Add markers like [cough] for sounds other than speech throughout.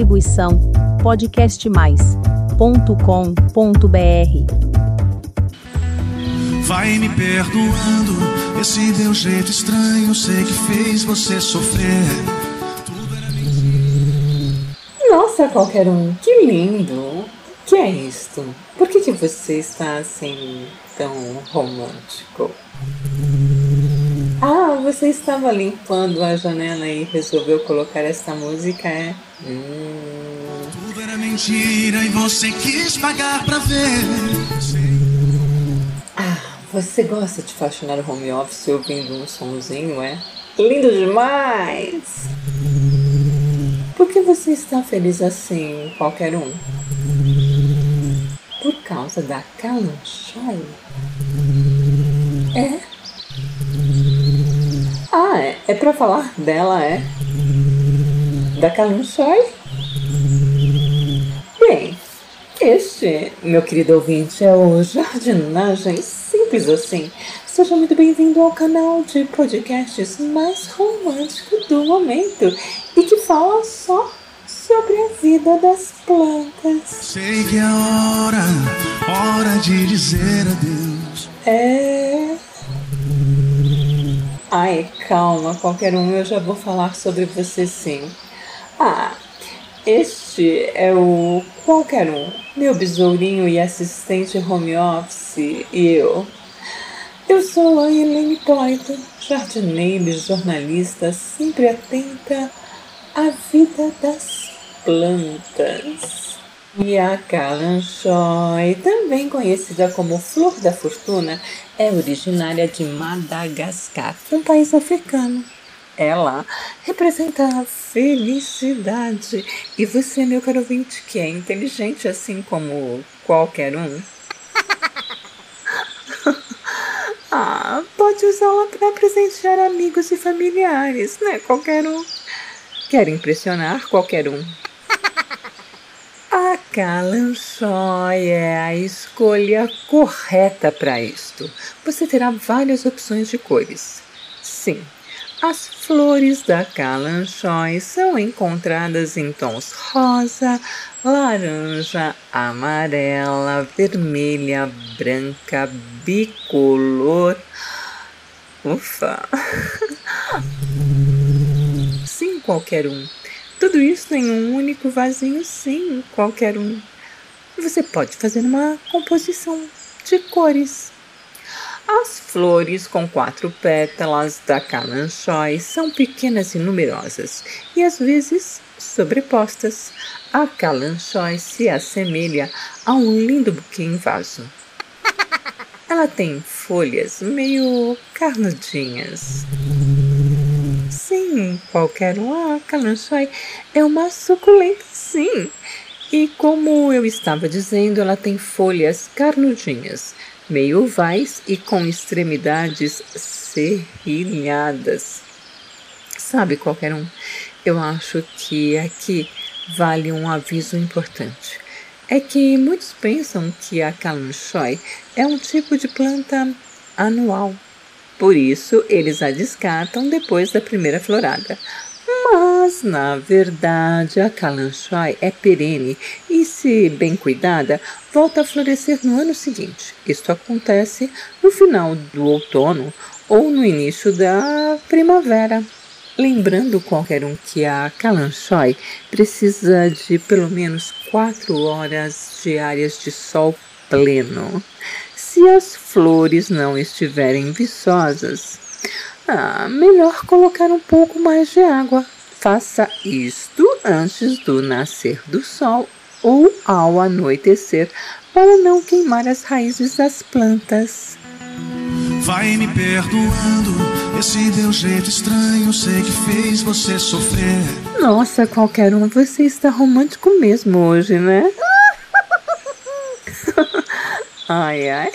Distribuição podcastmais.com.br. Vai me perdoando esse meu jeito estranho, sei que fez você sofrer. Nossa, qualquer um, que lindo! Que é isto? Por que, que você está assim tão romântico? Você estava limpando a janela e resolveu colocar essa música, é? Hum. Tudo era mentira e você quis pagar pra ver. Ah, você gosta de faxinar o home office ouvindo um sonzinho, é? Lindo demais! Por que você está feliz assim, qualquer um? Por causa da Kalanchoy? É? Pra falar dela, é? Da Kalanchoy? Bem, este, meu querido ouvinte, é o Jardinagem Simples Assim. Seja muito bem-vindo ao canal de podcasts mais romântico do momento e que fala só sobre a vida das plantas. Sei que é hora, hora de dizer adeus. É. Ai, calma, qualquer um, eu já vou falar sobre você sim. Ah, este é o qualquer um, meu besourinho e assistente home office e eu. Eu sou a Helene Toito, jardineira e jornalista, sempre atenta à vida das plantas. E a Kalanchoy, também conhecida como Flor da Fortuna, é originária de Madagascar, um país africano. Ela representa a felicidade. E você, meu caro ouvinte, que é inteligente assim como qualquer um, [laughs] ah, pode usá-la para presentear amigos e familiares, né? Qualquer um. Quer impressionar qualquer um. A Kalanchoy é a escolha correta para isto. Você terá várias opções de cores. Sim, as flores da Kalanchoy são encontradas em tons rosa, laranja, amarela, vermelha, branca, bicolor. Ufa! [laughs] Sim, qualquer um. Isso em um único vasinho, sim, qualquer um. Você pode fazer uma composição de cores. As flores com quatro pétalas da calanchói são pequenas e numerosas e às vezes sobrepostas. A calanchói se assemelha a um lindo buquê em vaso. Ela tem folhas meio carnudinhas. Sim, qualquer um. Calanchói é uma suculenta, sim. E como eu estava dizendo, ela tem folhas carnudinhas, meio ovais e com extremidades serrilhadas. Sabe, qualquer um, eu acho que aqui vale um aviso importante. É que muitos pensam que a calanchói é um tipo de planta anual por isso, eles a descartam depois da primeira florada. Mas, na verdade, a calanchoy é perene e, se bem cuidada, volta a florescer no ano seguinte. Isto acontece no final do outono ou no início da primavera. Lembrando qualquer um que a calanchoy precisa de pelo menos quatro horas diárias de sol pleno. Se as flores não estiverem viçosas, ah, melhor colocar um pouco mais de água. Faça isto antes do nascer do sol ou ao anoitecer para não queimar as raízes das plantas. Vai me perdoando esse meu jeito estranho, sei que fez você sofrer. Nossa, qualquer um, você está romântico mesmo hoje, né? Ai, ai.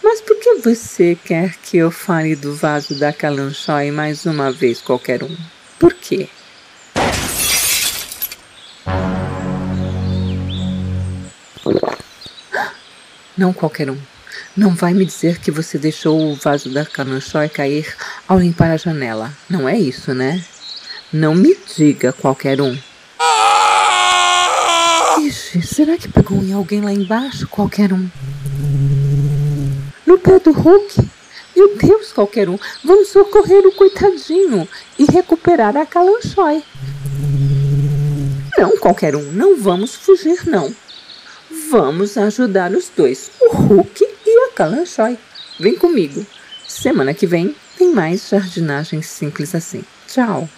Mas por que você quer que eu fale do vaso da Kalanchoy mais uma vez, qualquer um? Por quê? Não qualquer um. Não vai me dizer que você deixou o vaso da Kalanchoy cair ao limpar a janela. Não é isso, né? Não me diga qualquer um. Ixi, será que pegou em alguém lá embaixo? Qualquer um. No pé do Hulk? Meu Deus, qualquer um. Vamos socorrer o coitadinho e recuperar a Calanchoy. Não, qualquer um. Não vamos fugir, não. Vamos ajudar os dois, o Hulk e a Calanchoy. Vem comigo. Semana que vem tem mais jardinagem simples assim. Tchau.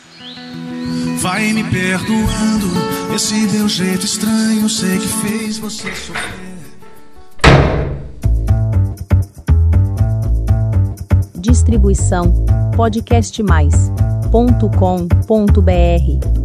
Vai me perdoando esse meu jeito estranho, sei que fez você sofrer. Distribuição podcastmais.com.br